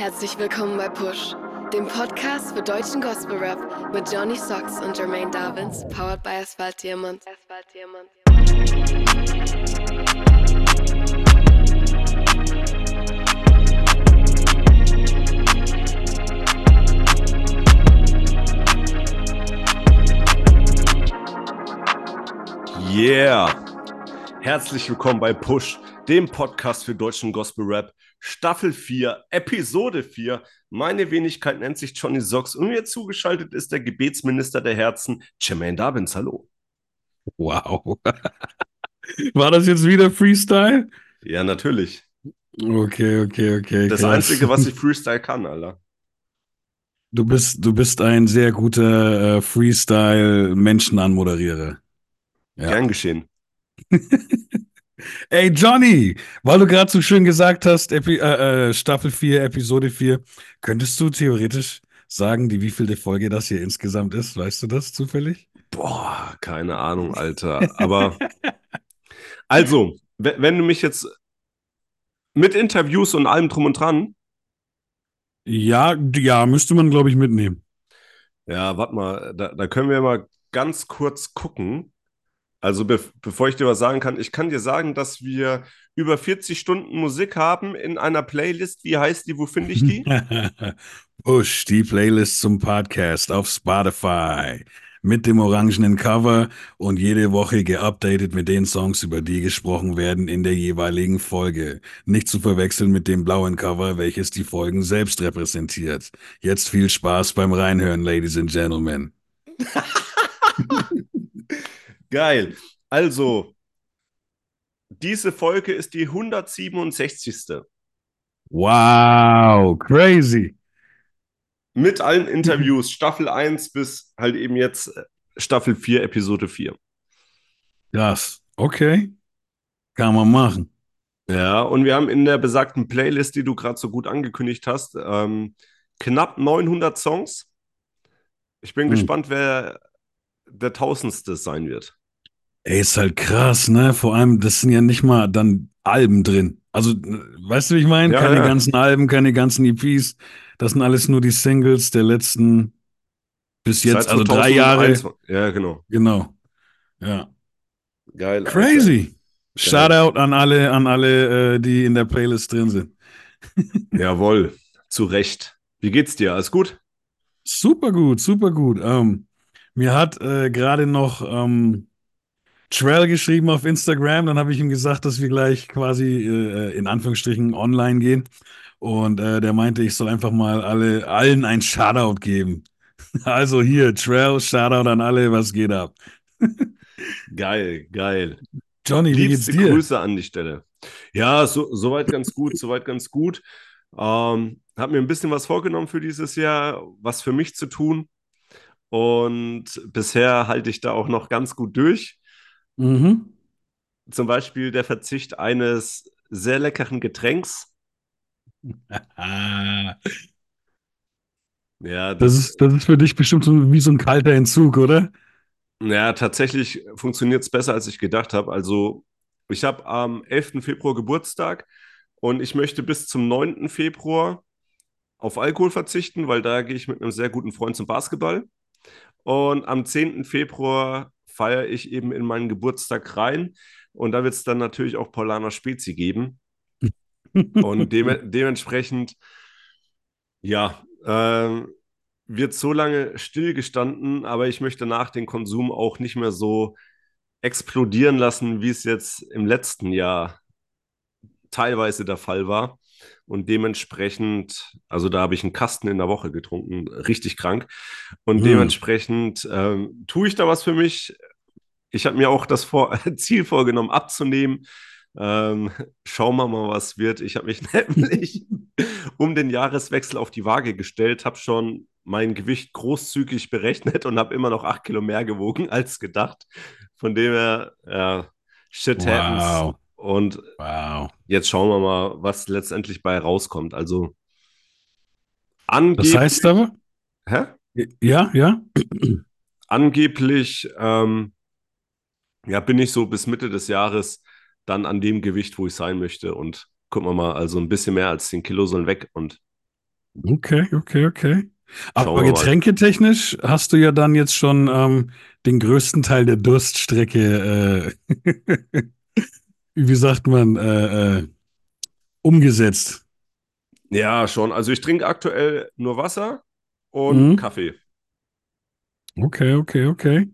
Herzlich willkommen bei Push, dem Podcast für deutschen Gospel Rap mit Johnny Socks und Jermaine Davins, powered by Asphalt Diamond. Asphalt Diamond. Yeah! Herzlich willkommen bei Push, dem Podcast für deutschen Gospel Rap, Staffel 4, Episode 4. Meine Wenigkeit nennt sich Johnny Socks und mir zugeschaltet ist der Gebetsminister der Herzen, Jermaine Davins. Hallo. Wow. War das jetzt wieder Freestyle? Ja, natürlich. Okay, okay, okay. Das krass. Einzige, was ich Freestyle kann, Alter. Du bist, du bist ein sehr guter äh, Freestyle-Menschen-Anmoderierer. Ja. Gern geschehen. Ey, Johnny, weil du gerade so schön gesagt hast, Epi äh, äh, Staffel 4, Episode 4, könntest du theoretisch sagen, die wievielte Folge das hier insgesamt ist? Weißt du das zufällig? Boah, keine Ahnung, Alter. Aber also, we- wenn du mich jetzt mit Interviews und allem drum und dran, Ja, ja, müsste man, glaube ich, mitnehmen. ja, warte mal, da, da können wir mal ganz kurz gucken. Also be bevor ich dir was sagen kann, ich kann dir sagen, dass wir über 40 Stunden Musik haben in einer Playlist. Wie heißt die? Wo finde ich die? Push die Playlist zum Podcast auf Spotify mit dem orangenen Cover und jede Woche geupdatet mit den Songs, über die gesprochen werden in der jeweiligen Folge. Nicht zu verwechseln mit dem blauen Cover, welches die Folgen selbst repräsentiert. Jetzt viel Spaß beim Reinhören, Ladies and Gentlemen. Geil. Also, diese Folge ist die 167. Wow, crazy. Mit allen Interviews, Staffel 1 bis halt eben jetzt äh, Staffel 4, Episode 4. Das, okay. Kann man machen. Ja, und wir haben in der besagten Playlist, die du gerade so gut angekündigt hast, ähm, knapp 900 Songs. Ich bin Hm. gespannt, wer der Tausendste sein wird. Ey, ist halt krass, ne? Vor allem, das sind ja nicht mal dann Alben drin. Also, weißt du, wie ich meine? Ja, keine ja. ganzen Alben, keine ganzen EPs. Das sind alles nur die Singles der letzten bis jetzt, also drei Jahre. 2021. Ja, genau. Genau. Ja. Geil. Crazy. Shoutout an alle, an alle, äh, die in der Playlist drin sind. Jawohl, zu Recht. Wie geht's dir? Alles gut? Super gut, super gut. Ähm, mir hat äh, gerade noch ähm, Trell geschrieben auf Instagram, dann habe ich ihm gesagt, dass wir gleich quasi äh, in Anführungsstrichen online gehen. Und äh, der meinte, ich soll einfach mal alle, allen ein Shoutout geben. Also hier, Trell, Shoutout an alle, was geht ab? Geil, geil. Johnny, wie geht's Liebste dir? Grüße an die Stelle. Ja, so, soweit ganz gut, soweit ganz gut. Ähm, habe mir ein bisschen was vorgenommen für dieses Jahr, was für mich zu tun. Und bisher halte ich da auch noch ganz gut durch. Mhm. Zum Beispiel der Verzicht eines sehr leckeren Getränks. Ja, das das, ist, das ist für dich bestimmt so wie so ein kalter Entzug, oder? ja tatsächlich funktioniert es besser, als ich gedacht habe. Also, ich habe am 11. Februar Geburtstag und ich möchte bis zum 9. Februar auf Alkohol verzichten, weil da gehe ich mit einem sehr guten Freund zum Basketball. Und am 10. Februar feiere ich eben in meinen Geburtstag rein. Und da wird es dann natürlich auch Paulaner Spezi geben. Und dem, dementsprechend, ja, ähm, wird so lange stillgestanden, aber ich möchte nach den Konsum auch nicht mehr so explodieren lassen, wie es jetzt im letzten Jahr teilweise der Fall war. Und dementsprechend, also da habe ich einen Kasten in der Woche getrunken, richtig krank. Und Hm. dementsprechend ähm, tue ich da was für mich. Ich habe mir auch das vor Ziel vorgenommen, abzunehmen. Ähm, schauen wir mal, was wird. Ich habe mich nämlich um den Jahreswechsel auf die Waage gestellt, habe schon mein Gewicht großzügig berechnet und habe immer noch acht Kilo mehr gewogen als gedacht. Von dem her, ja, shit happens. Wow. Und Wow. jetzt schauen wir mal, was letztendlich bei rauskommt. Also Das angeblich, heißt aber, hä? ja, ja. angeblich ähm, ja, bin ich so bis Mitte des Jahres dann an dem Gewicht, wo ich sein möchte. Und gucken wir mal, also ein bisschen mehr als 10 Kilo sollen weg. Und Okay, okay, okay. Aber getränketechnisch hast du ja dann jetzt schon ähm, den größten Teil der Durststrecke, äh, wie sagt man, äh, äh, umgesetzt. Ja, schon. Also ich trinke aktuell nur Wasser und Mhm. Kaffee. Okay, okay, okay.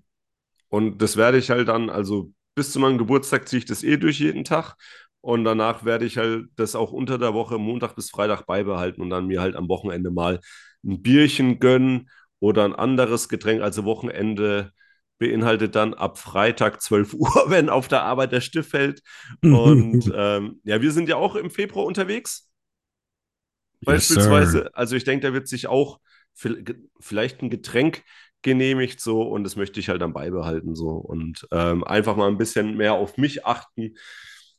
Und das werde ich halt dann, also bis zu meinem Geburtstag ziehe ich das eh durch jeden Tag. Und danach werde ich halt das auch unter der Woche, Montag bis Freitag beibehalten und dann mir halt am Wochenende mal ein Bierchen gönnen oder ein anderes Getränk. Also Wochenende beinhaltet dann ab Freitag 12 Uhr, wenn auf der Arbeit der Stift fällt. Und ähm, ja, wir sind ja auch im Februar unterwegs. Yes, sir. Beispielsweise, also ich denke, da wird sich auch vielleicht ein Getränk genehmigt so und das möchte ich halt dann beibehalten so und ähm, einfach mal ein bisschen mehr auf mich achten.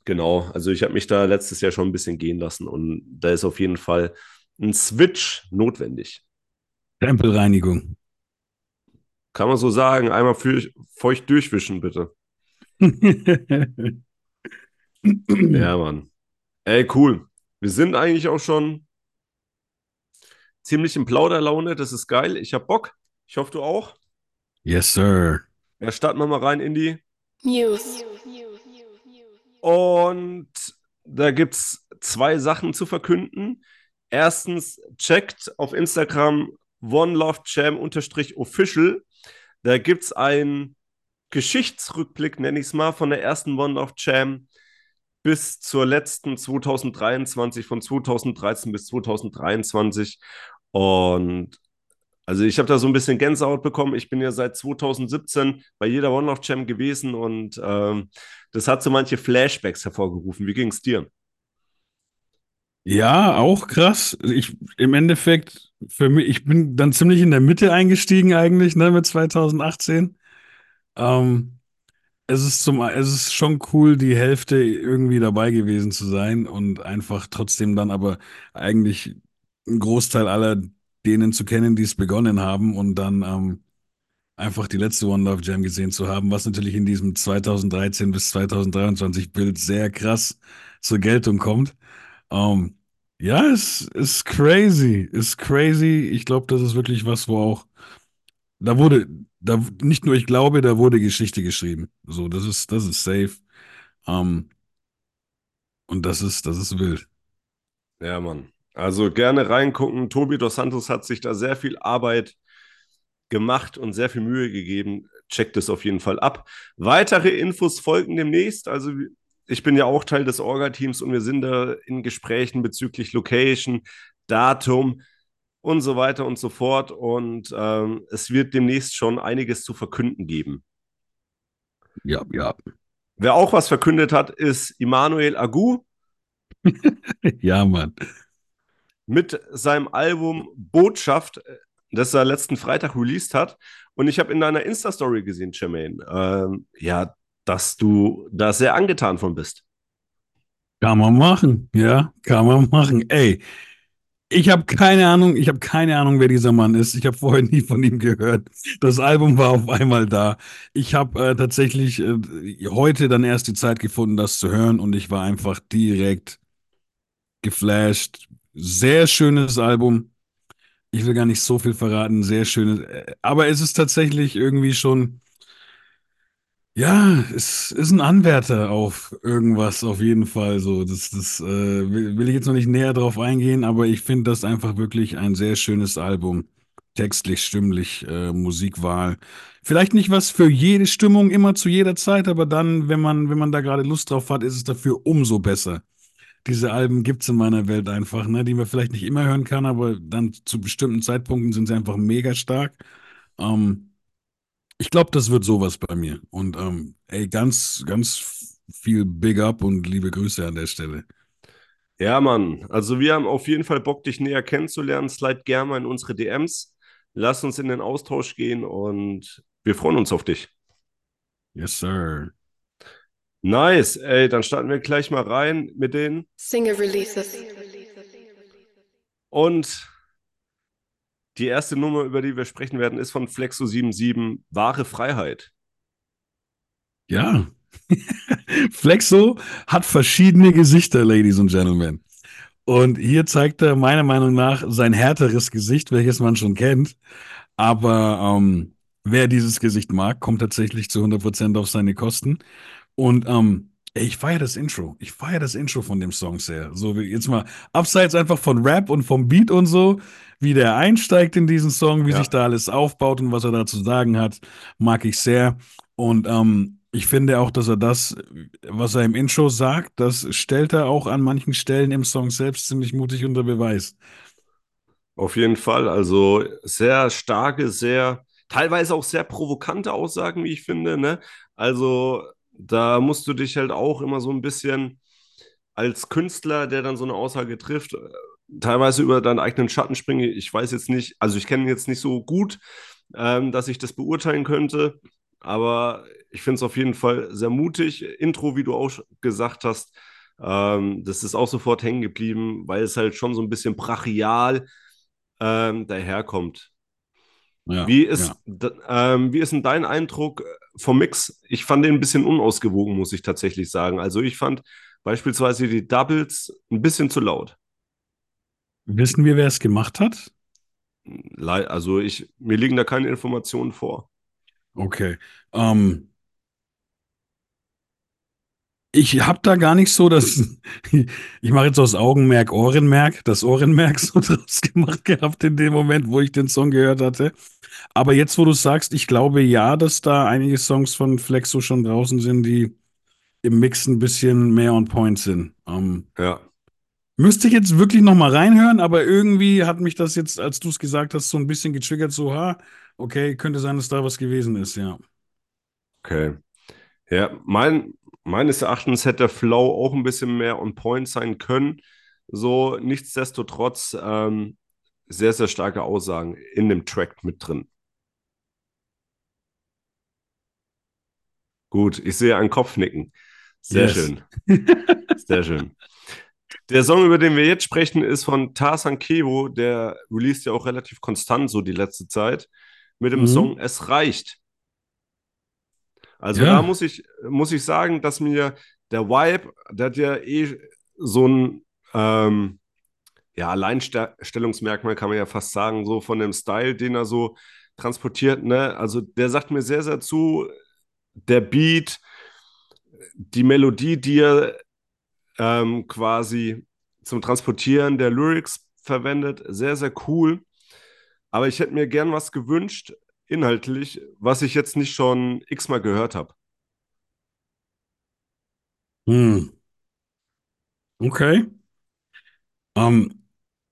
Genau, also ich habe mich da letztes Jahr schon ein bisschen gehen lassen und da ist auf jeden Fall ein Switch notwendig. Tempelreinigung. Kann man so sagen, einmal für, feucht durchwischen, bitte. Ja, Mann. Ey, cool. Wir sind eigentlich auch schon ziemlich in Plauderlaune, das ist geil. Ich habe Bock. Ich hoffe, du auch. Yes, sir. Ja, starten wir mal rein in die News. Und da gibt es zwei Sachen zu verkünden. Erstens, checkt auf Instagram OneLoveJam-official. Da gibt es einen Geschichtsrückblick, nenne ich es mal, von der ersten One Love Jam bis zur letzten 2023, von 2013 bis 2023. Und also ich habe da so ein bisschen Gänsehaut bekommen. Ich bin ja seit 2017 bei jeder One Love Jam gewesen und ähm, das hat so manche Flashbacks hervorgerufen. Wie ging es dir? Ja, auch krass. Ich, im Endeffekt, für mich, ich bin dann ziemlich in der Mitte eingestiegen eigentlich, ne, mit 2018. Ähm, es ist zum, es ist schon cool, die Hälfte irgendwie dabei gewesen zu sein und einfach trotzdem dann aber eigentlich einen Großteil aller denen zu kennen, die es begonnen haben und dann ähm, einfach die letzte One Love Jam gesehen zu haben, was natürlich in diesem 2013 bis 2023 Bild sehr krass zur Geltung kommt. Ähm, ja, es ist crazy, ist crazy. Ich glaube, das ist wirklich was, wo auch, da wurde, da nicht nur ich glaube, da wurde Geschichte geschrieben. So, das ist, das ist safe. Ähm, und das ist, das ist wild. Ja, Mann. Also gerne reingucken. Tobi dos Santos hat sich da sehr viel Arbeit gemacht und sehr viel Mühe gegeben. Checkt es auf jeden Fall ab. Weitere Infos folgen demnächst. Also ich bin ja auch Teil des Orga-Teams und wir sind da in Gesprächen bezüglich Location, Datum und so weiter und so fort. Und ähm, es wird demnächst schon einiges zu verkünden geben. Ja, ja. Wer auch was verkündet hat, ist Immanuel Agu Ja, Mann. Mit seinem Album Botschaft, das er letzten Freitag released hat. Und ich habe in deiner Insta-Story gesehen, Jermaine, ähm, ja, dass du da sehr angetan von bist. Kann man machen, ja, kann man machen. Ey, ich habe keine Ahnung, ich habe keine Ahnung, wer dieser Mann ist. Ich habe vorher nie von ihm gehört. Das Album war auf einmal da. Ich habe äh, tatsächlich äh, heute dann erst die Zeit gefunden, das zu hören und ich war einfach direkt geflasht. Sehr schönes Album. Ich will gar nicht so viel verraten, sehr schönes. äh, Aber es ist tatsächlich irgendwie schon, ja, es ist ein Anwärter auf irgendwas auf jeden Fall. So, das, das äh, will, ich jetzt noch nicht näher drauf eingehen, aber ich finde das einfach wirklich ein sehr schönes Album. Textlich, stimmlich, äh, Musikwahl. Vielleicht nicht was für jede Stimmung immer zu jeder Zeit, aber dann, wenn man, wenn man da gerade Lust drauf hat, ist es dafür umso besser. Diese Alben gibt es in meiner Welt einfach, ne, die man vielleicht nicht immer hören kann, aber dann zu bestimmten Zeitpunkten sind sie einfach mega stark. Ähm, ich glaube, das wird sowas bei mir. Und ähm, ey, ganz, ganz viel Big Up und liebe Grüße an der Stelle. Ja, Mann. Also wir haben auf jeden Fall Bock, dich näher kennenzulernen. Slide gerne mal in unsere DMs. Lass uns in den Austausch gehen und wir freuen uns auf dich. Yes, sir. Nice. Ey, dann starten wir gleich mal rein mit den Single Releases. Und die erste Nummer, über die wir sprechen werden, ist von Flexo77, Wahre Freiheit. Ja. Flexo hat verschiedene Gesichter, Ladies and Gentlemen. Und hier zeigt er meiner Meinung nach sein härteres Gesicht, welches man schon kennt. Aber ähm, wer dieses Gesicht mag, kommt tatsächlich zu 100% auf seine Kosten. Und ähm, ey, ich feiere das Intro. Ich feiere das Intro von dem Song sehr. So wie jetzt mal abseits einfach von Rap und vom Beat und so, wie der einsteigt in diesen Song, wie Ja. sich da alles aufbaut und was er da zu sagen hat, mag ich sehr. Und ähm, ich finde auch, dass er das, was er im Intro sagt, das stellt er auch an manchen Stellen im Song selbst ziemlich mutig unter Beweis. Auf jeden Fall. Also sehr starke, sehr, teilweise auch sehr provokante Aussagen, wie ich finde, ne? Also da musst du dich halt auch immer so ein bisschen als Künstler, der dann so eine Aussage trifft, äh, teilweise über deinen eigenen Schatten springen. Ich weiß jetzt nicht, also ich kenne ihn jetzt nicht so gut, ähm, dass ich das beurteilen könnte, aber ich finde es auf jeden Fall sehr mutig. Intro, wie du auch gesagt hast, ähm, das ist auch sofort hängen geblieben, weil es halt schon so ein bisschen brachial ähm, daherkommt. Ja, Wie ist, ja. ähm, wie ist denn dein Eindruck vom Mix? Ich fand den ein bisschen unausgewogen, muss ich tatsächlich sagen. Also ich fand beispielsweise die Doubles ein bisschen zu laut. Wissen wir, wer es gemacht hat? Also ich, mir liegen da keine Informationen vor. Okay. Ähm, ich habe da gar nicht so das, ich mache jetzt aus Augenmerk Ohrenmerk, das Ohrenmerk so draus gemacht gehabt in dem Moment, wo ich den Song gehört hatte. Aber jetzt, wo du sagst, ich glaube ja, dass da einige Songs von Flexo schon draußen sind, die im Mix ein bisschen mehr on point sind. Ähm, Ja. müsste ich jetzt wirklich noch mal reinhören, aber irgendwie hat mich das jetzt, als du es gesagt hast, so ein bisschen getriggert, so, ha, okay, könnte sein, dass da was gewesen ist, ja. Okay. Ja, mein, meines Erachtens hätte der Flow auch ein bisschen mehr on point sein können. So, nichtsdestotrotz ähm, sehr, sehr starke Aussagen in dem Track mit drin. Gut, ich sehe einen Kopfnicken. Sehr Yes. schön. Sehr schön. Der Song, über den wir jetzt sprechen, ist von Tarzan Kevo. Der released ja auch relativ konstant so die letzte Zeit mit dem Mhm. Song Es reicht. Also Ja. da muss ich, muss ich sagen, dass mir der Vibe, der hat ja eh so ein ähm, ja, Alleinstellungsmerkmal, kann man ja fast sagen, so von dem Style, den er so transportiert. Ne? Also der sagt mir sehr, sehr zu, der Beat, die Melodie, die er ähm, quasi zum Transportieren der Lyrics verwendet, sehr, sehr cool. Aber ich hätte mir gern was gewünscht, inhaltlich, was ich jetzt nicht schon x-mal gehört habe. Hm. Okay. Ähm,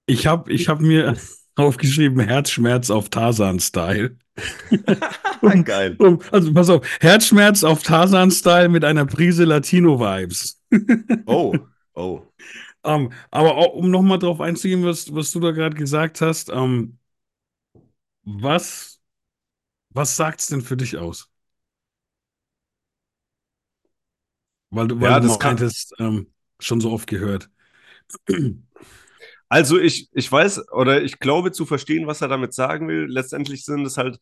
ich habe ich hab mir aufgeschrieben, Herzschmerz auf Tarzan-Style. Geil. Also pass auf, Herzschmerz auf Tarzan-Style mit einer Prise Latino-Vibes. Oh, oh. Ähm, aber auch, um nochmal drauf einzugehen, was, was du da gerade gesagt hast, ähm, was, was sagt's denn für dich aus? Weil du, weil Ja, du das kann- meintest, ähm, schon so oft gehört. Also ich, ich weiß oder ich glaube zu verstehen, was er damit sagen will. Letztendlich sind es halt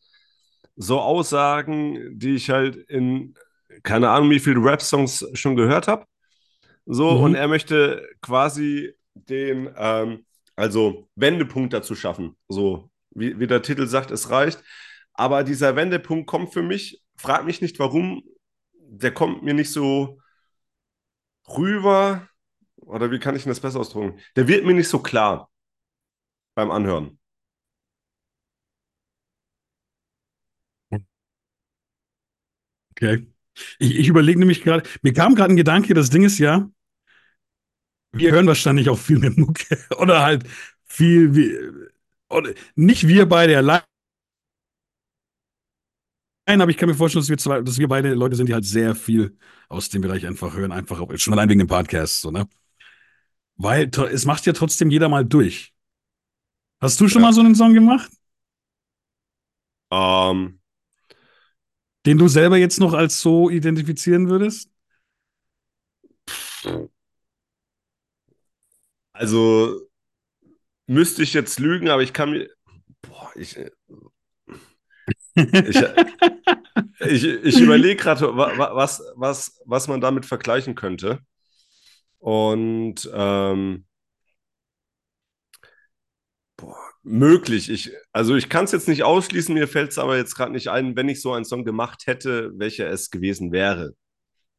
so Aussagen, die ich halt in keine Ahnung, wie viele Rap-Songs schon gehört habe. So, Mhm. und er möchte quasi den, ähm, also Wendepunkt dazu schaffen. So, wie, wie der Titel sagt, es reicht. Aber dieser Wendepunkt kommt für mich, frag mich nicht warum, der kommt mir nicht so rüber. Oder wie kann ich das besser ausdrücken? Der wird mir nicht so klar beim Anhören. Okay. Ich, ich überlege nämlich gerade, mir kam gerade ein Gedanke, das Ding ist ja, wir hören wahrscheinlich auch viel mit Mucke oder halt viel, wie, oder nicht wir beide allein, aber ich kann mir vorstellen, dass wir, zwei, dass wir beide Leute sind, die halt sehr viel aus dem Bereich einfach hören, einfach auch, schon allein wegen dem Podcast, so, ne? Weil es macht ja trotzdem jeder mal durch. Hast du schon Ja. mal so einen Song gemacht, Ähm, den du selber jetzt noch als so identifizieren würdest? also müsste ich jetzt lügen, aber ich kann mir. Boah, ich, ich, ich, ich überlege gerade, wa- wa- was, was, was man damit vergleichen könnte. Und ähm, möglich. Ich, also ich kann es jetzt nicht ausschließen, mir fällt es aber jetzt gerade nicht ein, wenn ich so einen Song gemacht hätte, welcher es gewesen wäre.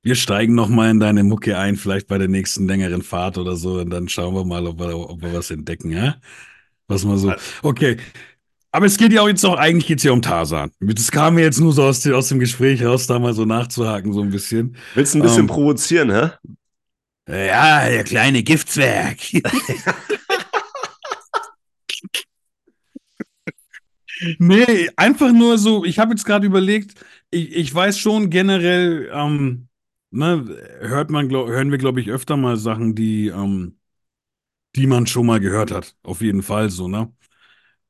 Wir steigen noch mal in deine Mucke ein, vielleicht bei der nächsten längeren Fahrt oder so, und dann schauen wir mal, ob wir, ob wir was entdecken, ja? Was mal so. Okay. Aber es geht ja auch jetzt auch, eigentlich geht es ja um Tarzan. Das kam mir jetzt nur so aus, aus dem Gespräch raus, da mal so nachzuhaken, so ein bisschen. Willst du ein bisschen ähm, provozieren, hä? Ja, der kleine Giftzwerg. nee, einfach nur so, ich habe jetzt gerade überlegt, ich, ich weiß schon generell, ähm, ne, hört man, glaub, hören wir, glaube ich, öfter mal Sachen, die, ähm, die man schon mal gehört hat. Auf jeden Fall so, ne?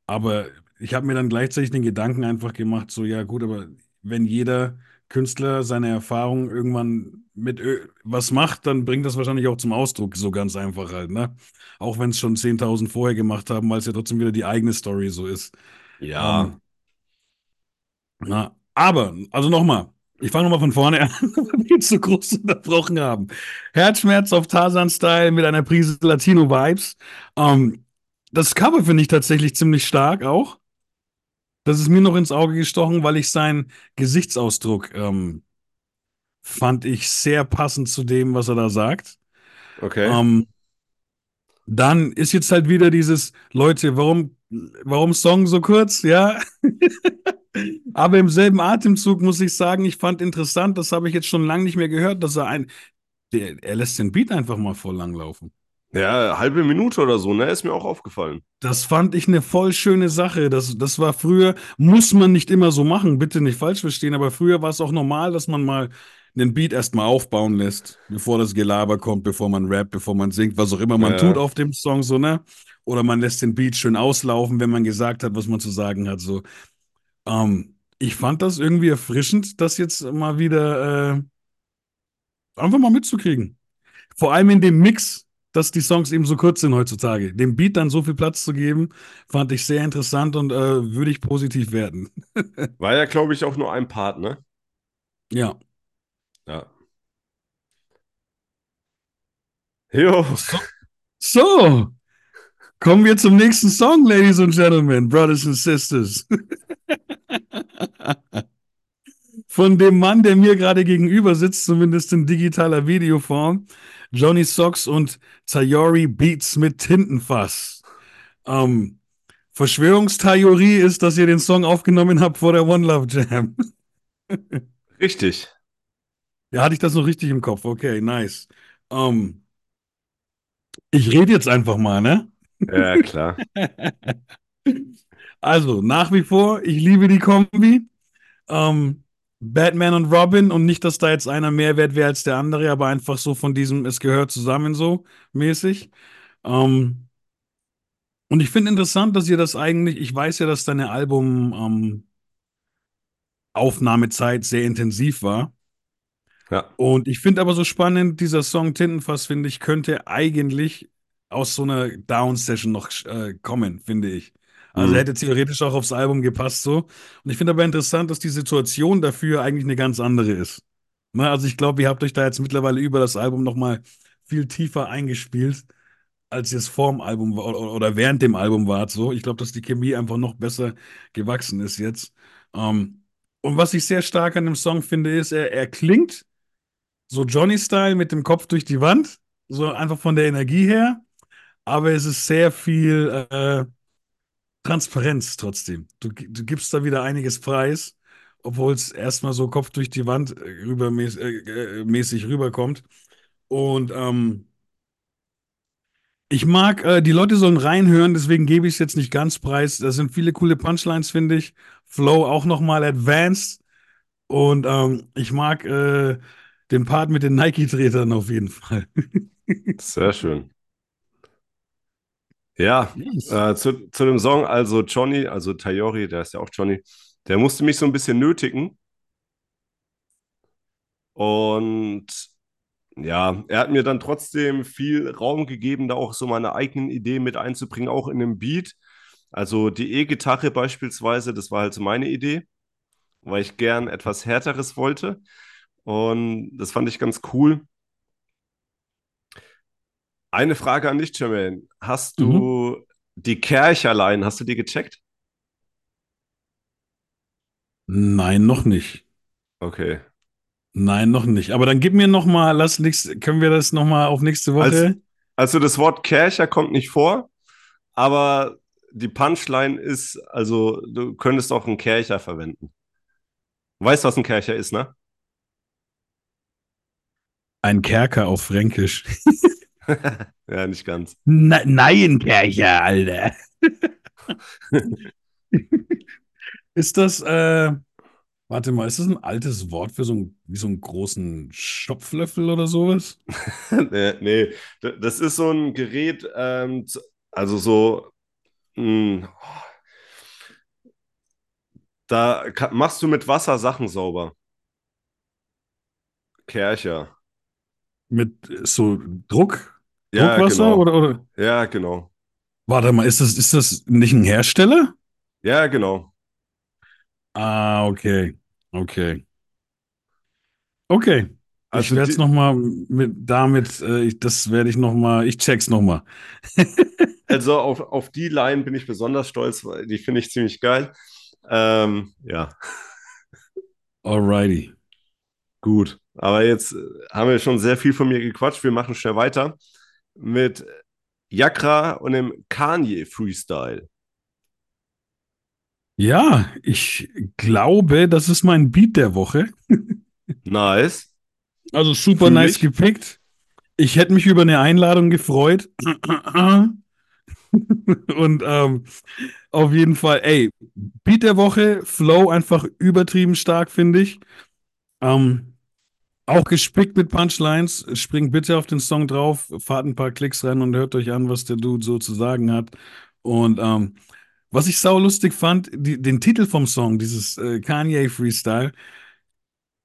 Aber ich habe mir dann gleichzeitig den Gedanken einfach gemacht, so, ja, gut, aber wenn jeder Künstler seine Erfahrung irgendwann mit was macht, dann bringt das wahrscheinlich auch zum Ausdruck, so ganz einfach halt, ne? Auch wenn es schon 10.000 vorher gemacht haben, weil es ja trotzdem wieder die eigene Story so ist. Ja. Ähm, na, aber, also nochmal, ich fange nochmal von vorne an, weil wir zu groß unterbrochen haben. Herzschmerz auf Tarzan-Style mit einer Prise Latino-Vibes. Ähm, das Cover finde ich tatsächlich ziemlich stark auch. Das ist mir noch ins Auge gestochen, weil ich seinen Gesichtsausdruck ähm, fand ich sehr passend zu dem, was er da sagt. Okay. Ähm, dann ist jetzt halt wieder dieses, Leute, warum, warum Song so kurz? Ja. Aber im selben Atemzug muss ich sagen, ich fand interessant, das habe ich jetzt schon lange nicht mehr gehört, dass er ein, der, er lässt den Beat einfach mal voll lang laufen. Ja, halbe Minute oder so, ne? Ist mir auch aufgefallen. Das fand ich eine voll schöne Sache. Das, das war früher, muss man nicht immer so machen, bitte nicht falsch verstehen, aber früher war es auch normal, dass man mal einen Beat erstmal aufbauen lässt, bevor das Gelaber kommt, bevor man rappt, bevor man singt, was auch immer man ja. tut auf dem Song, so, ne? Oder man lässt den Beat schön auslaufen, wenn man gesagt hat, was man zu sagen hat, so. Ähm, ich fand das irgendwie erfrischend, das jetzt mal wieder äh, einfach mal mitzukriegen. Vor allem in dem Mix, dass die Songs eben so kurz sind heutzutage. Dem Beat dann so viel Platz zu geben, fand ich sehr interessant und äh, würde ich positiv werden. War ja, glaube ich, auch nur ein Part, ne? Ja. Ja. Jo. So, so, kommen wir zum nächsten Song, Ladies and Gentlemen, Brothers and Sisters. Von dem Mann, der mir gerade gegenüber sitzt, zumindest in digitaler Videoform, Johnny Socks und Tayori Beats mit Tintenfass. Ähm, Verschwörungstheorie ist, dass ihr den Song aufgenommen habt vor der One Love Jam. Richtig. Ja, hatte ich das noch richtig im Kopf? Okay, nice. Ähm, ich rede jetzt einfach mal, ne? Ja, klar. also, nach wie vor, ich liebe die Kombi. Ähm, Batman und Robin und nicht, dass da jetzt einer mehr wert wäre als der andere, aber einfach so von diesem, es gehört zusammen so mäßig. Ähm, und ich finde interessant, dass ihr das eigentlich, ich weiß ja, dass deine Album ähm, Aufnahmezeit sehr intensiv war. Ja. Und ich finde aber so spannend, dieser Song Tintenfass, finde ich, könnte eigentlich aus so einer Down-Session noch äh, kommen, finde ich. Also mhm. hätte theoretisch auch aufs Album gepasst so. Und ich finde aber interessant, dass die Situation dafür eigentlich eine ganz andere ist. Na, also ich glaube, ihr habt euch da jetzt mittlerweile über das Album noch mal viel tiefer eingespielt, als ihr es vorm Album war oder während dem Album wart. So, ich glaube, dass die Chemie einfach noch besser gewachsen ist jetzt. Ähm, und was ich sehr stark an dem Song finde, ist, er, er klingt so Johnny-Style mit dem Kopf durch die Wand, so einfach von der Energie her. Aber es ist sehr viel äh, Transparenz trotzdem. Du, du gibst da wieder einiges preis, obwohl es erstmal so Kopf durch die Wand äh, äh, äh, mäßig rüberkommt. Und ähm, ich mag, äh, die Leute sollen reinhören, deswegen gebe ich es jetzt nicht ganz preis. Da sind viele coole Punchlines, finde ich. Flow auch nochmal advanced. Und ähm, ich mag äh, den Part mit den Nike-Tretern auf jeden Fall. Sehr schön. Ja, yes. äh, zu, zu dem Song, also Johnny, also Tayori, der ist ja auch Johnny, der musste mich so ein bisschen nötigen. Und ja, er hat mir dann trotzdem viel Raum gegeben, da auch so meine eigenen Ideen mit einzubringen, auch in dem Beat. Also die E-Gitarre beispielsweise, das war halt so meine Idee, weil ich gern etwas Härteres wollte. Und das fand ich ganz cool. Eine Frage an dich, Jermaine. Hast du mhm. Die Kercherlein, hast du die gecheckt? Nein, noch nicht. Okay. Nein, noch nicht. Aber dann gib mir noch mal, lass nix, können wir das noch mal auf nächste Woche? Als, also das Wort Kercher kommt nicht vor, aber die Punchline ist, also du könntest auch einen Kercher verwenden. Weißt, was ein Kercher ist, ne? Ein Kerker auf Fränkisch. ja, nicht ganz. Ne Nein, Kercher, Alter. ist das, äh, warte mal, ist das ein altes Wort für so, ein, wie so einen großen Schopflöffel oder sowas? nee, nee, das ist so ein Gerät, ähm, also so, mh, hm, da machst du mit Wasser Sachen sauber. Kercher. Mit so Druck? Ja, Druckwasser genau. oder, oder? Ja, genau. Warte mal, ist das, ist das nicht ein Hersteller? Ja, genau. Ah, okay. Okay. Okay. Also ich werde es nochmal mit damit, äh, ich, das werde ich nochmal, ich check's nochmal. Also auf, auf die Line bin ich besonders stolz, weil die finde ich ziemlich geil. Ähm, ja, Alrighty. gut. Aber jetzt äh, haben wir schon sehr viel von mir gequatscht. Wir machen schnell weiter mit Yakra und dem Kanye Freestyle. Ja, ich glaube, das ist mein Beat der Woche. Nice. Also super Fühl nice ich. gepickt. Ich hätte mich über eine Einladung gefreut. Und ähm, auf jeden Fall, ey, Beat der Woche, Flow einfach übertrieben stark, finde ich. Ähm, auch gespickt mit Punchlines. Springt bitte auf den Song drauf, fahrt ein paar Klicks rein und hört euch an, was der Dude so zu sagen hat. Und ähm, was ich sau lustig fand, die, den Titel vom Song, dieses äh, Kanye Freestyle.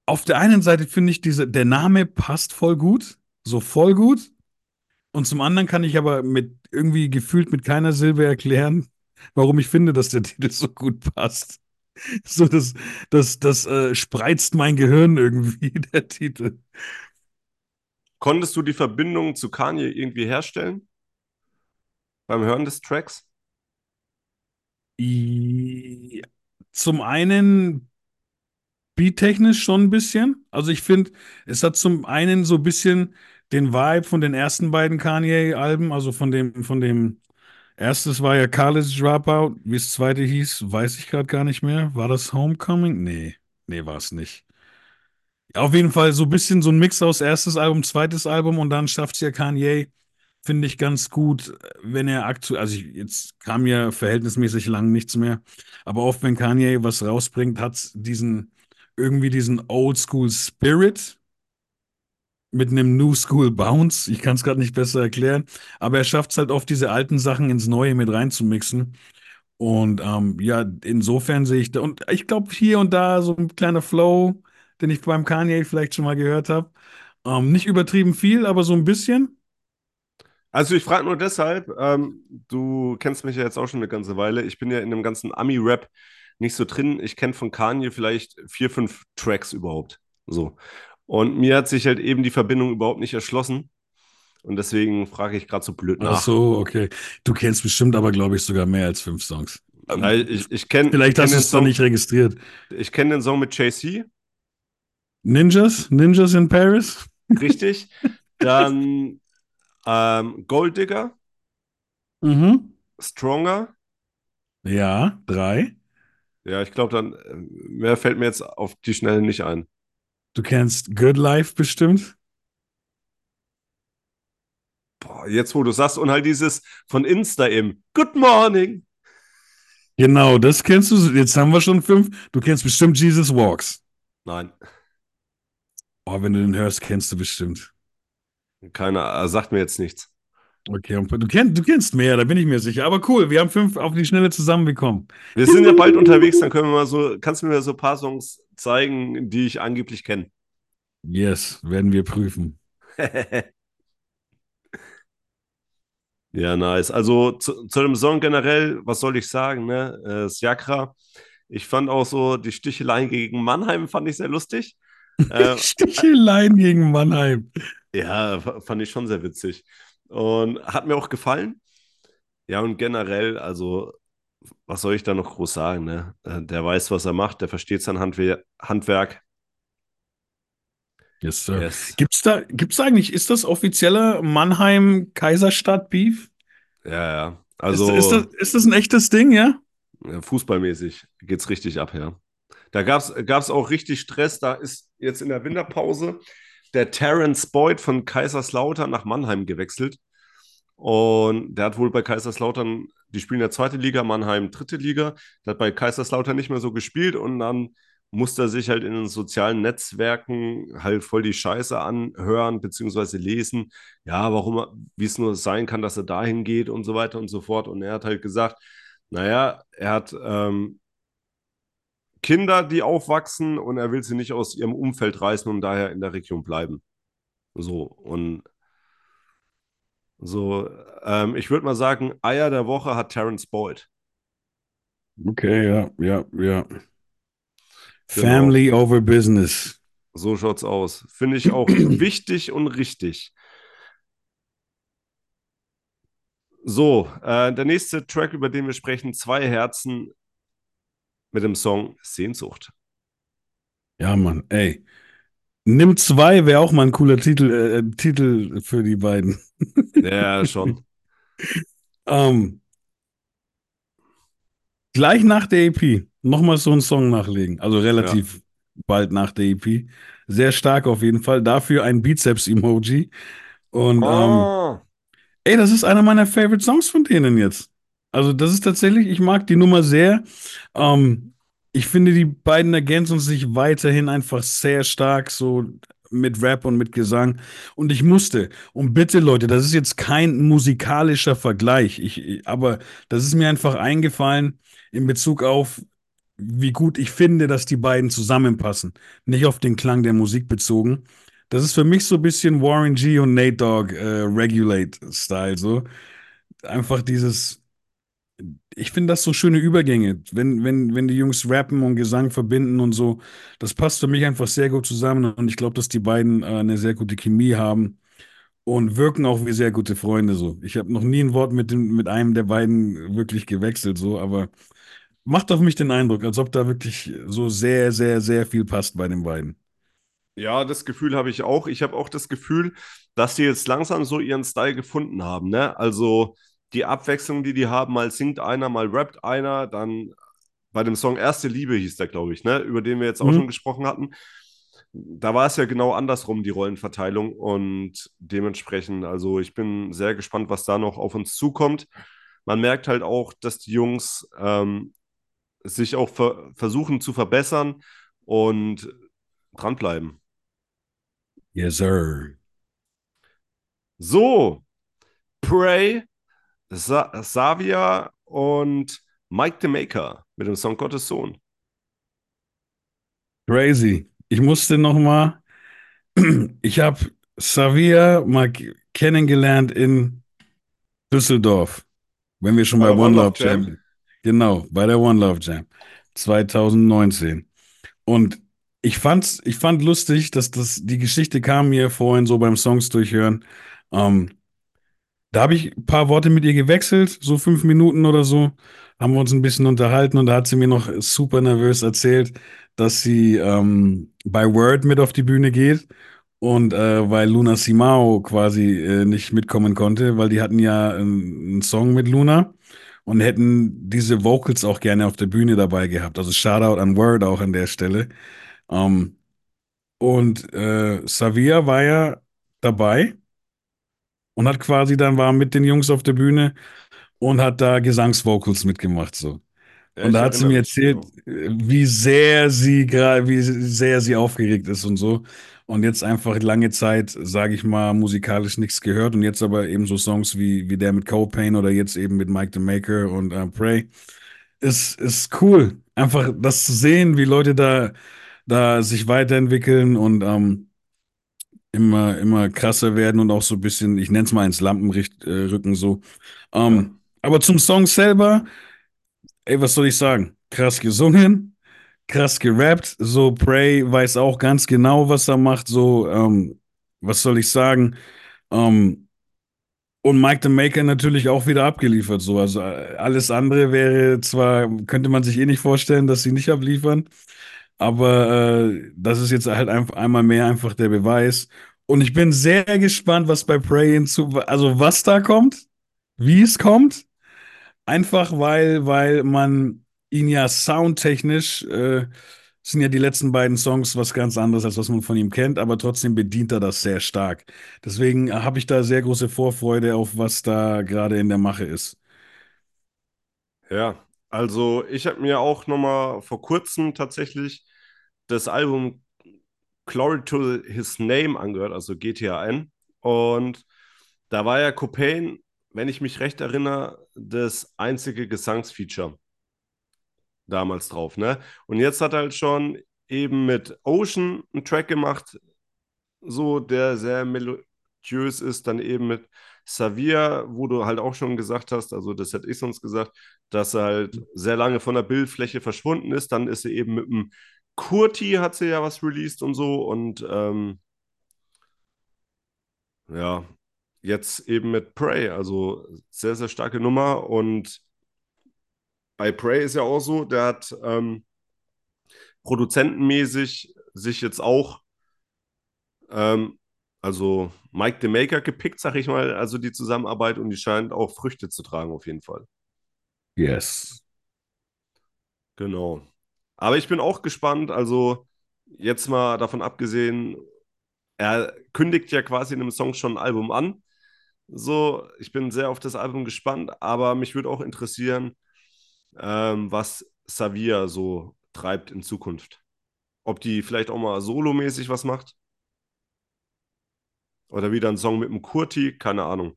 Auf der einen Seite finde ich, diese, der Name passt voll gut, so voll gut. Und zum anderen kann ich aber mit irgendwie gefühlt mit keiner Silbe erklären, warum ich finde, dass der Titel so gut passt. So, das, das, das äh, spreizt mein Gehirn irgendwie, der Titel. Konntest du die Verbindung zu Kanye irgendwie herstellen? Beim Hören des Tracks? I- Zum einen beattechnisch schon ein bisschen. Also ich finde, es hat zum einen so ein bisschen den Vibe von den ersten beiden Kanye-Alben, also von dem, von dem erstes war ja College Dropout, wie das zweite hieß, weiß ich gerade gar nicht mehr. War das Homecoming? Nee, nee, war es nicht. Auf jeden Fall so ein bisschen so ein Mix aus erstes Album, zweites Album und dann schafft es ja Kanye, finde ich ganz gut, wenn er aktuell, also ich, jetzt kam ja verhältnismäßig lang nichts mehr, aber oft, wenn Kanye was rausbringt, hat diesen, irgendwie diesen Oldschool Spirit mit einem New School Bounce. Ich kann es gerade nicht besser erklären, aber er schafft es halt oft, diese alten Sachen ins Neue mit reinzumixen. Und ähm, ja, insofern sehe ich da, und ich glaube, hier und da so ein kleiner Flow, den ich beim Kanye vielleicht schon mal gehört habe. Ähm, nicht übertrieben viel, aber so ein bisschen. Also ich frage nur deshalb, ähm, du kennst mich ja jetzt auch schon eine ganze Weile. Ich bin ja in dem ganzen Ami-Rap nicht so drin. Ich kenne von Kanye vielleicht vier, fünf Tracks überhaupt. So. Und mir hat sich halt eben die Verbindung überhaupt nicht erschlossen. Und deswegen frage ich gerade so blöd Ach nach. so, okay. Du kennst bestimmt aber, glaube ich, sogar mehr als fünf Songs. Ähm, ich, ich kenne Vielleicht kenn hast du es doch nicht registriert. ich kenne den Song mit JC, Ninjas? Ninjas in Paris? richtig. Dann ähm, Gold Digger, Mhm. Stronger. Ja, drei. Ja, ich glaube, dann äh, mehr fällt mir jetzt auf die Schnelle nicht ein. Du kennst Good Life bestimmt. Boah, jetzt, wo du sagst, und halt dieses von Insta eben. Good morning. Genau, das kennst du. Jetzt haben wir schon fünf. Du kennst bestimmt Jesus Walks. Nein, Oh, wenn du den hörst, kennst du bestimmt. keiner, äh, sagt mir jetzt nichts. Okay, du kennst, du kennst mehr, da bin ich mir sicher. Aber cool, wir haben fünf auf die Schnelle zusammenbekommen. Wir sind ja bald unterwegs, dann können wir mal so, kannst du mir so ein paar Songs zeigen, die ich angeblich kenne. Yes, werden wir prüfen. Ja, nice. Also zu, zu dem Song generell, was soll ich sagen, ne? Äh, Das Jakra. Ich fand auch so die Sticheleien gegen Mannheim fand ich sehr lustig. Äh, Sticheleien gegen Mannheim. ja, fand ich schon sehr witzig. Und hat mir auch gefallen. Ja, und generell, also, was soll ich da noch groß sagen, ne? Äh, Der weiß, was er macht, der versteht sein Handwe Handwerk. Yes, sir. Yes. Gibt's da, gibt's da eigentlich, ist das offizieller Mannheim-Kaiserstadt-Beef? Ja, ja. Ist, Also, ist das, ist das ein echtes Ding, ja? fußballmäßig geht's richtig ab, ja. Da gab's, gab's auch richtig Stress. Da ist jetzt in der Winterpause der Terence Boyd von Kaiserslautern nach Mannheim gewechselt. Und der hat wohl bei Kaiserslautern, die spielen ja zweite Liga, Mannheim dritte Liga. Der hat bei Kaiserslautern nicht mehr so gespielt und dann musste er sich halt in den sozialen Netzwerken halt voll die Scheiße anhören, beziehungsweise lesen. Ja, warum, wie es nur sein kann, dass er dahin geht und so weiter und so fort. Und er hat halt gesagt, naja, er hat ähm, Kinder, die aufwachsen und er will sie nicht aus ihrem Umfeld reißen und daher in der Region bleiben. So, und so, ähm, ich würde mal sagen, Eier der Woche hat Terence Boyd. Okay, ja, ja, ja. Genau. Family over Business. So schaut's aus. Finde ich auch wichtig und richtig. So, äh, der nächste Track, über den wir sprechen, Zwei Herzen mit dem Song Sehnsucht. Ja, Mann, ey. Nimm zwei wäre auch mal ein cooler Titel, äh, Titel für die beiden. Ja, schon. Ähm, gleich nach der EP nochmal so einen Song nachlegen. Also relativ bald nach der EP. Sehr stark auf jeden Fall. Dafür ein Bizeps-Emoji. Und ähm, Oh, ey, das ist einer meiner Favorite Songs von denen jetzt. Also das ist tatsächlich, ich mag die Nummer sehr. Ähm, ich finde, die beiden ergänzen sich weiterhin einfach sehr stark, so mit Rap und mit Gesang. Und ich musste, und bitte Leute, das ist jetzt kein musikalischer Vergleich, ich, aber das ist mir einfach eingefallen in Bezug auf, wie gut ich finde, dass die beiden zusammenpassen. Nicht auf den Klang der Musik bezogen. Das ist für mich so ein bisschen Warren G und Nate Dogg äh, Regulate-Style, so. Einfach dieses, ich finde das so schöne Übergänge, wenn, wenn, wenn die Jungs rappen und Gesang verbinden und so. Das passt für mich einfach sehr gut zusammen und ich glaube, dass die beiden äh, eine sehr gute Chemie haben und wirken auch wie sehr gute Freunde so. Ich habe noch nie ein Wort mit dem, mit einem der beiden wirklich gewechselt so, aber macht auf mich den Eindruck, als ob da wirklich so sehr, sehr, sehr viel passt bei den beiden. ja, das Gefühl habe ich auch. Ich habe auch das Gefühl, dass die jetzt langsam so ihren Style gefunden haben, ne? Also die Abwechslung, die die haben, mal singt einer, mal rappt einer, dann bei dem Song Erste Liebe hieß der, glaube ich, ne? Über den wir jetzt auch Mhm. schon gesprochen hatten. Da war es ja genau andersrum, die Rollenverteilung. Und dementsprechend, also ich bin sehr gespannt, was da noch auf uns zukommt. Man merkt halt auch, dass die Jungs ähm, sich auch ver versuchen zu verbessern und dranbleiben. Yes, sir. So, Prey, Sa Savia und Mike the Maker mit dem Song Gottes Sohn. Crazy. Ich musste noch mal, ich habe Savia mal kennengelernt in Düsseldorf, wenn wir schon Bei bei, One Love Love Jam? Jam. Genau, bei der One Love Jam 2019. Und ich fand's, ich fand lustig, dass das, die Geschichte kam mir vorhin so beim Songs durchhören. Ähm, da habe ich ein paar Worte mit ihr gewechselt, so fünf Minuten oder so, haben wir uns ein bisschen unterhalten und da hat sie mir noch super nervös erzählt, dass sie ähm, bei Word mit auf die Bühne geht und äh, weil Luna Simao quasi äh, nicht mitkommen konnte, weil die hatten ja einen, einen Song mit Luna und hätten diese Vocals auch gerne auf der Bühne dabei gehabt. Also Shoutout an Word auch an der Stelle. Ähm, und äh, Savia war ja dabei und hat quasi dann war mit den Jungs auf der Bühne und hat da Gesangsvocals mitgemacht so. Ja, Und da hat sie mir erzählt, wie sehr sie gerade, wie sehr sie aufgeregt ist und so. Und jetzt einfach lange Zeit, sage ich mal, musikalisch nichts gehört und jetzt aber eben so Songs wie, wie der mit Copain oder jetzt eben mit Mike the Maker und äh, Pray. Ist, ist cool. Einfach das zu sehen, wie Leute da, da sich weiterentwickeln und ähm, immer, immer krasser werden und auch so ein bisschen, ich nenne es mal ins Lampenlicht äh, rücken so. Ähm, Aber zum Song selber, ey, was soll ich sagen? Krass gesungen, krass gerappt. So, Prey weiß auch ganz genau, was er macht. So, ähm, was soll ich sagen? Ähm, Und Mike the Maker natürlich auch wieder abgeliefert. So. Also äh, alles andere wäre zwar, könnte man sich eh nicht vorstellen, dass sie nicht abliefern. Aber äh, das ist jetzt halt einfach einmal mehr einfach der Beweis. Und ich bin sehr gespannt, was bei Prey hinzu, also was da kommt, wie es kommt. Einfach weil, weil man ihn ja soundtechnisch, äh, sind ja die letzten beiden Songs was ganz anderes, als was man von ihm kennt, aber trotzdem bedient er das sehr stark. Deswegen habe ich da sehr große Vorfreude auf, was da gerade in der Mache ist. Ja, also ich habe mir auch noch mal vor kurzem tatsächlich das Album Glory to His Name angehört, also GTA N. Und da war ja Copain, wenn ich mich recht erinnere, das einzige Gesangsfeature damals drauf, ne? Und jetzt hat er halt schon eben mit Ocean einen Track gemacht, so der sehr melodiös ist, dann eben mit Savia, wo du halt auch schon gesagt hast, also das hätte ich sonst gesagt, dass er halt sehr lange von der Bildfläche verschwunden ist. Dann ist er eben mit dem Kurti hat sie ja was released und so und ähm, ja, jetzt eben mit Prey, also sehr, sehr starke Nummer und bei Prey ist ja auch so, der hat ähm, produzentenmäßig sich jetzt auch, ähm, also Mike the Maker gepickt, sag ich mal, also die Zusammenarbeit und die scheint auch Früchte zu tragen auf jeden Fall. Yes. Genau. Aber ich bin auch gespannt, also jetzt mal davon abgesehen, er kündigt ja quasi in einem Song schon ein Album an. So, ich bin sehr auf das Album gespannt, aber mich würde auch interessieren, ähm, was Savia so treibt in Zukunft. Ob die vielleicht auch mal solomäßig was macht. Oder wieder ein Song mit dem Kurti, keine Ahnung.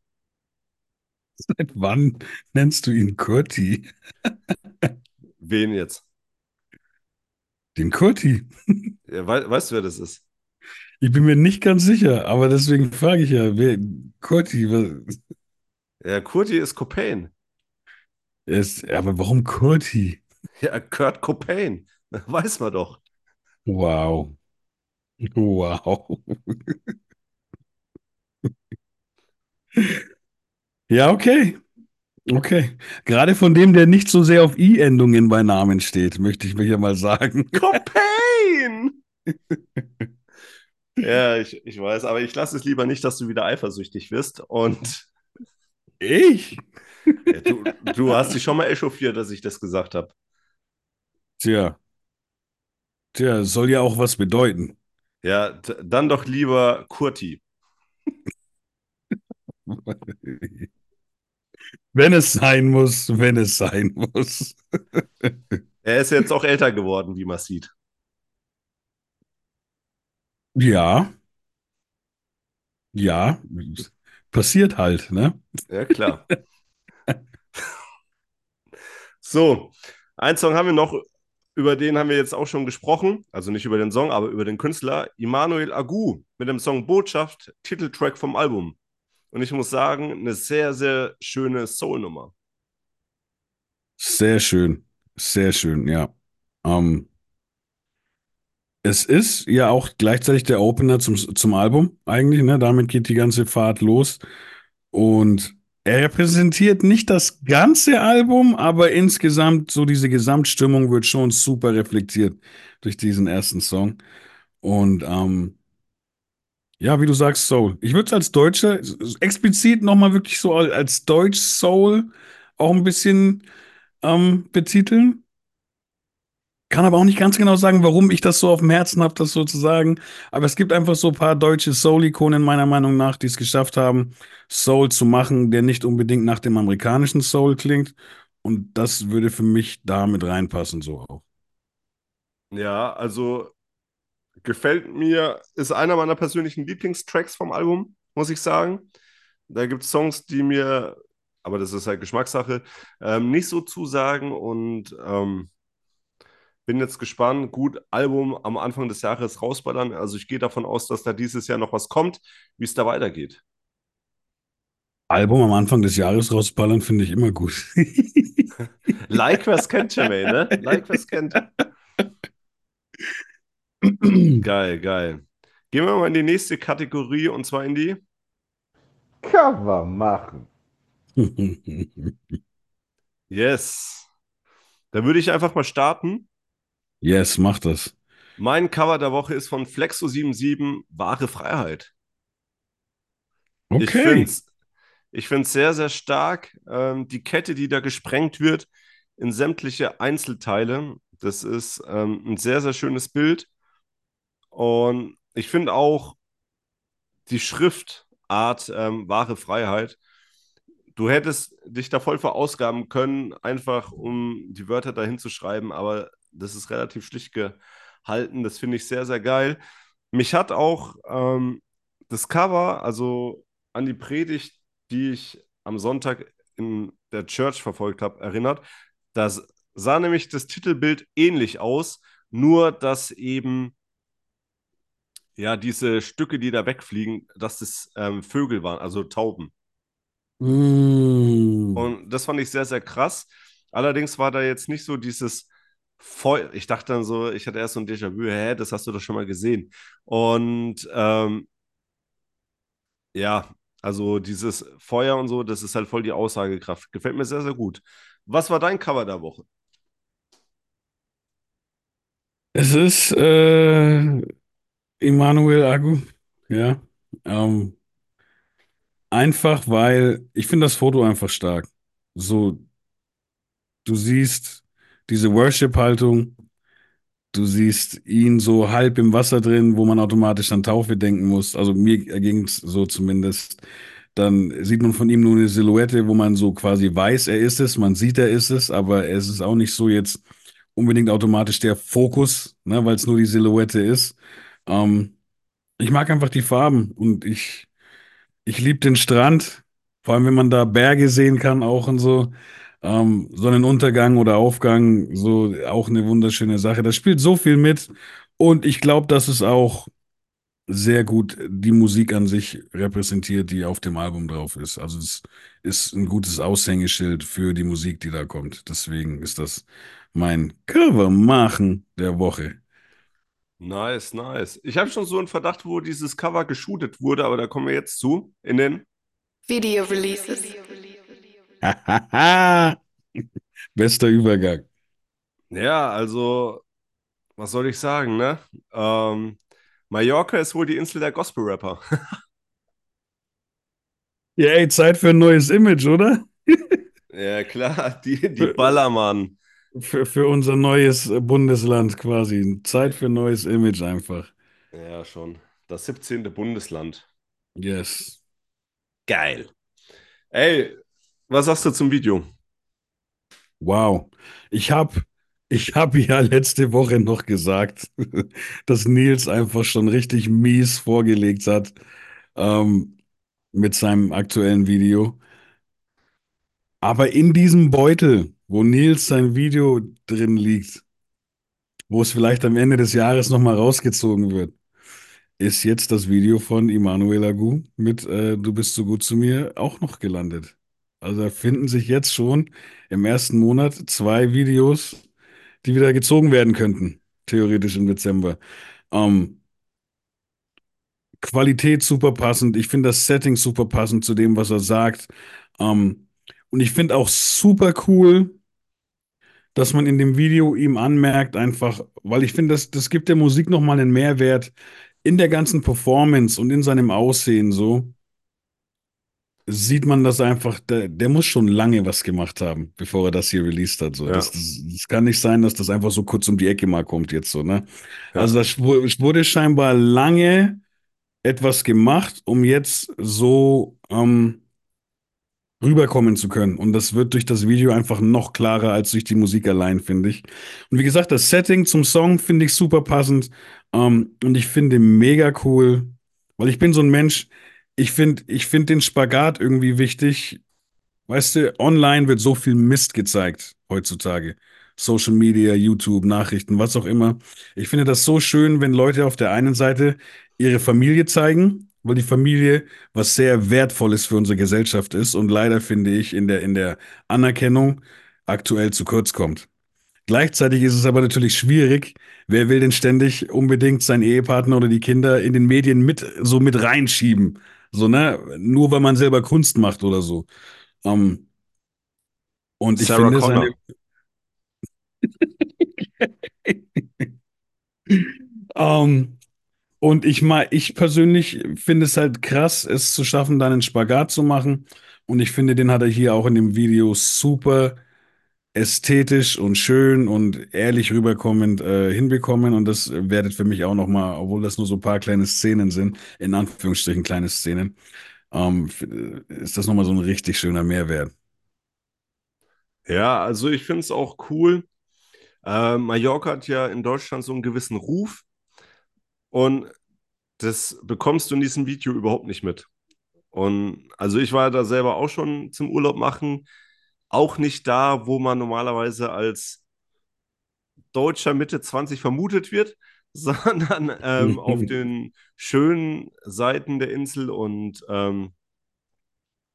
Seit wann nennst du ihn Kurti? Wen jetzt? Den Kurti. Ja, we weißt du, wer das ist? Ich bin mir nicht ganz sicher, aber deswegen frage ich ja, wer Kurti? Was? Ja, Kurti ist Copain. Ist, aber warum Kurti? Ja, Kurt Copain. Weiß man doch. Wow. Wow. Ja, okay. Okay. Gerade von dem, der nicht so sehr auf I-Endungen bei Namen steht, möchte ich mir hier mal sagen. Copain! ja, ich, ich weiß, aber ich lasse es lieber nicht, dass du wieder eifersüchtig wirst. Und Ich? ja, du, du hast dich schon mal echauffiert, dass ich das gesagt habe. Tja. Tja, soll ja auch was bedeuten. Ja, dann doch lieber Kurti. Wenn es sein muss, wenn es sein muss. Er ist jetzt auch älter geworden, wie man sieht. Ja, ja, passiert halt, ne? Ja, klar. So, einen Song haben wir noch, über den haben wir jetzt auch schon gesprochen. Also nicht über den Song, aber über den Künstler. Immanuel Agu mit dem Song Botschaft, Titeltrack vom Album. Und ich muss sagen, eine sehr, sehr schöne Soul-Nummer. Sehr schön, sehr schön, ja. Ähm, es ist ja auch gleichzeitig der Opener zum, zum Album eigentlich, ne? Damit geht die ganze Fahrt los. Und er repräsentiert nicht das ganze Album, aber insgesamt so diese Gesamtstimmung wird schon super reflektiert durch diesen ersten Song. Und ähm, ja, wie du sagst, Soul. Ich würde es als Deutscher explizit nochmal wirklich so als Deutsch Soul auch ein bisschen ähm, betiteln. Kann aber auch nicht ganz genau sagen, warum ich das so auf dem Herzen habe, das so zu sagen. Aber es gibt einfach so ein paar deutsche Soul-Ikonen meiner Meinung nach, die es geschafft haben, Soul zu machen, der nicht unbedingt nach dem amerikanischen Soul klingt. Und das würde für mich da mit reinpassen, so auch. Ja, also gefällt mir, ist einer meiner persönlichen Lieblingstracks vom Album, muss ich sagen. Da gibt es Songs, die mir, aber das ist halt Geschmackssache, ähm, nicht so zusagen und ähm, bin jetzt gespannt. Gut, Album am Anfang des Jahres rausballern. Also ich gehe davon aus, dass da dieses Jahr noch was kommt, wie es da weitergeht. Album am Anfang des Jahres rausballern finde ich immer gut. Like, wer's kennt, Jermaine, ne? Like, wer's kennt. Geil, geil. Gehen wir mal in die nächste Kategorie und zwar in die. Cover machen. Yes. Da würde ich einfach mal starten. Yes, mach das. Mein Cover der Woche ist von Flexo77, Wahre Freiheit. Ich finde Okay. es ich find's sehr, sehr stark. Ähm, die Kette, die da gesprengt wird in sämtliche Einzelteile. Das ist ähm, ein sehr, sehr schönes Bild. Und ich finde auch die Schriftart ähm, Wahre Freiheit. Du hättest dich da voll verausgaben können, einfach um die Wörter dahin zu schreiben, aber das ist relativ schlicht gehalten. Das finde ich sehr, sehr geil. Mich hat auch ähm, das Cover, also an die Predigt, die ich am Sonntag in der Church verfolgt habe, erinnert. Da sah nämlich das Titelbild ähnlich aus, nur dass eben ja diese Stücke, die da wegfliegen, dass das ähm, Vögel waren, also Tauben. Mm. Und das fand ich sehr, sehr krass. Allerdings war da jetzt nicht so dieses Feuer. Ich dachte dann so, ich hatte erst so ein Déjà-vu, hä, das hast du doch schon mal gesehen. Und ähm, ja, also dieses Feuer und so, das ist halt voll die Aussagekraft. Gefällt mir sehr, sehr gut. Was war dein Cover der Woche? Es ist äh, Emmanuel Agu. Ja. Ähm, einfach, weil ich finde das Foto einfach stark. So, du siehst diese Worship-Haltung, du siehst ihn so halb im Wasser drin, wo man automatisch an Taufe denken muss. Also mir ging es so zumindest. Dann sieht man von ihm nur eine Silhouette, wo man so quasi weiß, er ist es, man sieht, er ist es, aber es ist auch nicht so jetzt unbedingt automatisch der Fokus, ne, weil es nur die Silhouette ist. Ähm, ich mag einfach die Farben und ich, ich liebe den Strand, vor allem wenn man da Berge sehen kann auch und so. Ähm, Sonnenuntergang oder Aufgang, so auch eine wunderschöne Sache. Das spielt so viel mit und ich glaube, dass es auch sehr gut die Musik an sich repräsentiert, die auf dem Album drauf ist. Also es ist ein gutes Aushängeschild für die Musik, die da kommt. Deswegen ist das mein Cover machen der Woche. Nice, nice. Ich habe schon so einen Verdacht, wo dieses Cover geshootet wurde, aber da kommen wir jetzt zu in den Video Releases. Bester Übergang. Ja, also, was soll ich sagen, ne? Ähm, Mallorca ist wohl die Insel der Gospel-Rapper. Ja, ey, Zeit für ein neues Image, oder? Ja, klar, die, die Ballermann. Für, für unser neues Bundesland quasi. Zeit für ein neues Image einfach. Ja, schon. Das 17. Bundesland. Yes. Geil. Ey, was sagst du zum Video? Wow. Ich habe ich hab ja letzte Woche noch gesagt, dass Nils einfach schon richtig mies vorgelegt hat ähm, mit seinem aktuellen Video. Aber in diesem Beutel, wo Nils sein Video drin liegt, wo es vielleicht am Ende des Jahres nochmal rausgezogen wird, ist jetzt das Video von Immanuel Agu mit äh, Du bist so gut zu mir auch noch gelandet. Also da finden sich jetzt schon im ersten Monat zwei Videos, die wieder gezogen werden könnten, theoretisch im Dezember. Ähm, Qualität super passend. Ich finde das Setting super passend zu dem, was er sagt. Ähm, und ich finde auch super cool, dass man in dem Video ihm anmerkt, einfach, weil ich finde, das, das gibt der Musik nochmal einen Mehrwert in der ganzen Performance und in seinem Aussehen so. Sieht man das einfach, der, der muss schon lange was gemacht haben, bevor er das hier released hat. So. Ja. Das, das, das kann nicht sein, dass das einfach so kurz um die Ecke mal kommt jetzt so, ne? Ja. Also das wurde scheinbar lange etwas gemacht, um jetzt so ähm, rüberkommen zu können. Und das wird durch das Video einfach noch klarer als durch die Musik allein, finde ich. Und wie gesagt, das Setting zum Song finde ich super passend. Ähm, und ich finde mega cool, weil ich bin so ein Mensch, ich finde, ich finde den Spagat irgendwie wichtig. Weißt du, online wird so viel Mist gezeigt heutzutage. Social Media, YouTube, Nachrichten, was auch immer. Ich finde das so schön, wenn Leute auf der einen Seite ihre Familie zeigen, weil die Familie was sehr Wertvolles für unsere Gesellschaft ist und leider finde ich in der, in der Anerkennung aktuell zu kurz kommt. Gleichzeitig ist es aber natürlich schwierig. Wer will denn ständig unbedingt seinen Ehepartner oder die Kinder in den Medien mit, so mit reinschieben? So, ne? Nur weil man selber Kunst macht oder so. Ähm, und ich Sarah finde Connor. seine. Ähm, und ich mal, ich persönlich finde es halt krass, es zu schaffen, dann einen Spagat zu machen. Und ich finde, den hat er hier auch in dem Video super ästhetisch und schön und ehrlich rüberkommend äh, hinbekommen. Und das wertet für mich auch nochmal, obwohl das nur so ein paar kleine Szenen sind, in Anführungsstrichen kleine Szenen, ähm, f- ist das nochmal so ein richtig schöner Mehrwert. Ja, also ich finde es auch cool. Äh, Mallorca hat ja in Deutschland so einen gewissen Ruf und das bekommst du in diesem Video überhaupt nicht mit. Und also ich war da selber auch schon zum Urlaub machen, auch nicht da, wo man normalerweise als Deutscher Mitte 20 vermutet wird, sondern ähm, auf den schönen Seiten der Insel und ähm,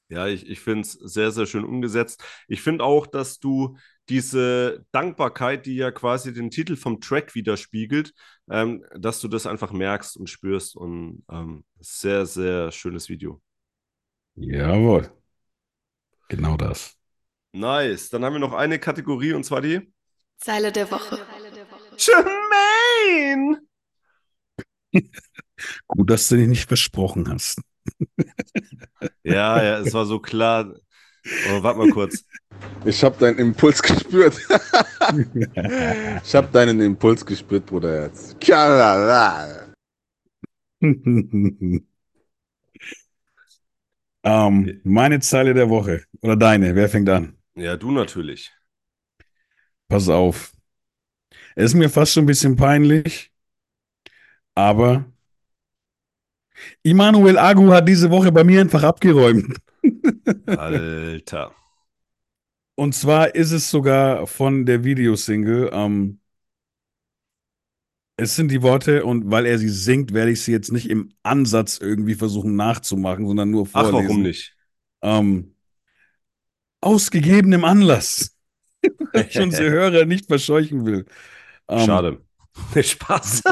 ja, ich, ich finde es sehr, sehr schön umgesetzt. Ich finde auch, dass du diese Dankbarkeit, die ja quasi den Titel vom Track widerspiegelt, ähm, dass du das einfach merkst und spürst und ähm, sehr, sehr schönes Video. Jawohl, genau das. Nice. Dann haben wir noch eine Kategorie und zwar die Zeile der Woche. Jermaine! Gut, dass du dich nicht versprochen hast. Ja, ja, es war so klar. Oh, warte mal kurz. Ich habe deinen Impuls gespürt. ich habe deinen Impuls gespürt, Bruderherz. Kalala. ähm, meine Zeile der Woche. Oder deine, wer fängt an? Ja, du natürlich. Pass auf. Es ist mir fast schon ein bisschen peinlich, aber Immanuel Agu hat diese Woche bei mir einfach abgeräumt. Alter. Und zwar ist es sogar von der Videosingle. Ähm, es sind die Worte und weil er sie singt, werde ich sie jetzt nicht im Ansatz irgendwie versuchen nachzumachen, sondern nur Ach, vorlesen. warum nicht? Ähm, aus gegebenem Anlass. Weil ich unsere Hörer nicht verscheuchen will. Ähm, Schade. Spaß.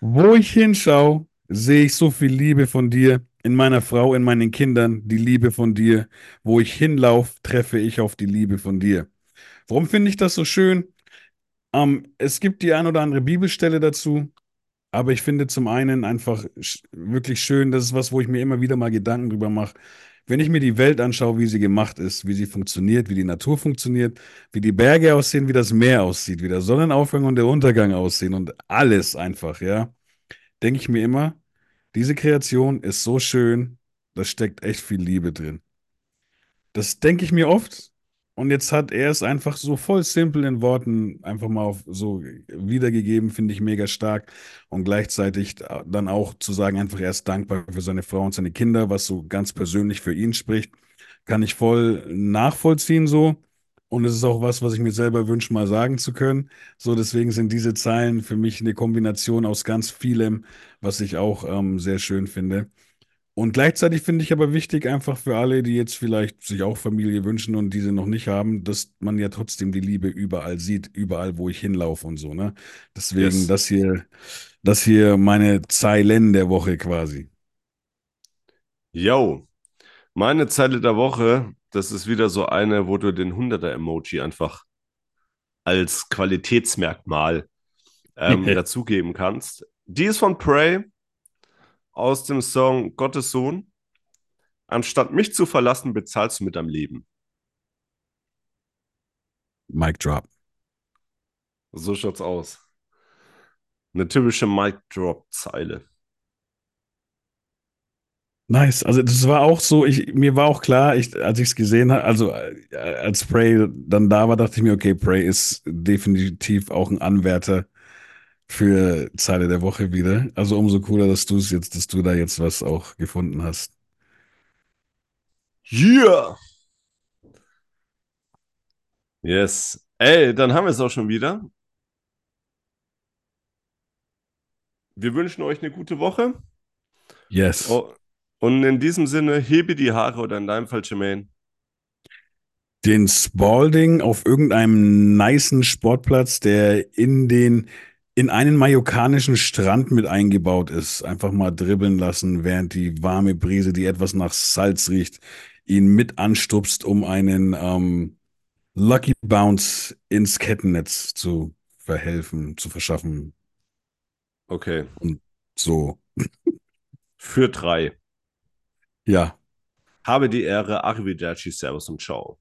Wo ich hinschaue, sehe ich so viel Liebe von dir. In meiner Frau, in meinen Kindern, die Liebe von dir. Wo ich hinlaufe, treffe ich auf die Liebe von dir. Warum finde ich das so schön? Ähm, es gibt die ein oder andere Bibelstelle dazu, aber ich finde zum einen einfach wirklich schön, das ist was, wo ich mir immer wieder mal Gedanken drüber mache. Wenn ich mir die Welt anschaue, wie sie gemacht ist, wie sie funktioniert, wie die Natur funktioniert, wie die Berge aussehen, wie das Meer aussieht, wie der Sonnenaufgang und der Untergang aussehen und alles einfach, ja, denke ich mir immer, diese Kreation ist so schön, da steckt echt viel Liebe drin. Das denke ich mir oft. Und jetzt hat er es einfach so voll simpel in Worten einfach mal auf so wiedergegeben, finde ich mega stark. Und gleichzeitig dann auch zu sagen, einfach er ist dankbar für seine Frau und seine Kinder, was so ganz persönlich für ihn spricht, kann ich voll nachvollziehen so. Und es ist auch was, was ich mir selber wünsche, mal sagen zu können. So, deswegen sind diese Zeilen für mich eine Kombination aus ganz vielem, was ich auch ähm, sehr schön finde. Und gleichzeitig finde ich aber wichtig, einfach für alle, die jetzt vielleicht sich auch Familie wünschen und diese noch nicht haben, dass man ja trotzdem die Liebe überall sieht, überall, wo ich hinlaufe und so, ne? Deswegen Yes. das hier, das hier meine Zeilen der Woche quasi. Yo, meine Zeile der Woche, das ist wieder so eine, wo du den 100er-Emoji einfach als Qualitätsmerkmal ähm, dazugeben kannst. Die ist von Prey aus dem Song Gottes Sohn. Anstatt mich zu verlassen, bezahlst du mit deinem Leben. Mic drop. So schaut's aus. Eine typische Mic-Drop-Zeile. Nice. Also das war auch so, ich, mir war auch klar, ich, als ich es gesehen habe, also äh, als Prey dann da war, dachte ich mir, okay, Prey ist definitiv auch ein Anwärter für Zeile der Woche wieder. Also umso cooler, dass du es jetzt, dass du da jetzt was auch gefunden hast. Yeah! Yes. Ey, dann haben wir es auch schon wieder. Wir wünschen euch eine gute Woche. Yes. Oh, und in diesem Sinne, hebe die Haare oder in deinem Fall, Jermaine. Den Spalding auf irgendeinem nicen Sportplatz, der in den in einen mallorcanischen Strand mit eingebaut ist. Einfach mal dribbeln lassen, während die warme Brise, die etwas nach Salz riecht, ihn mit anstupst, um einen ähm, Lucky Bounce ins Kettennetz zu verhelfen, zu verschaffen. Okay. Und so. Für drei. Ja. Habe die Ehre, Arrivederci, Servus und Ciao.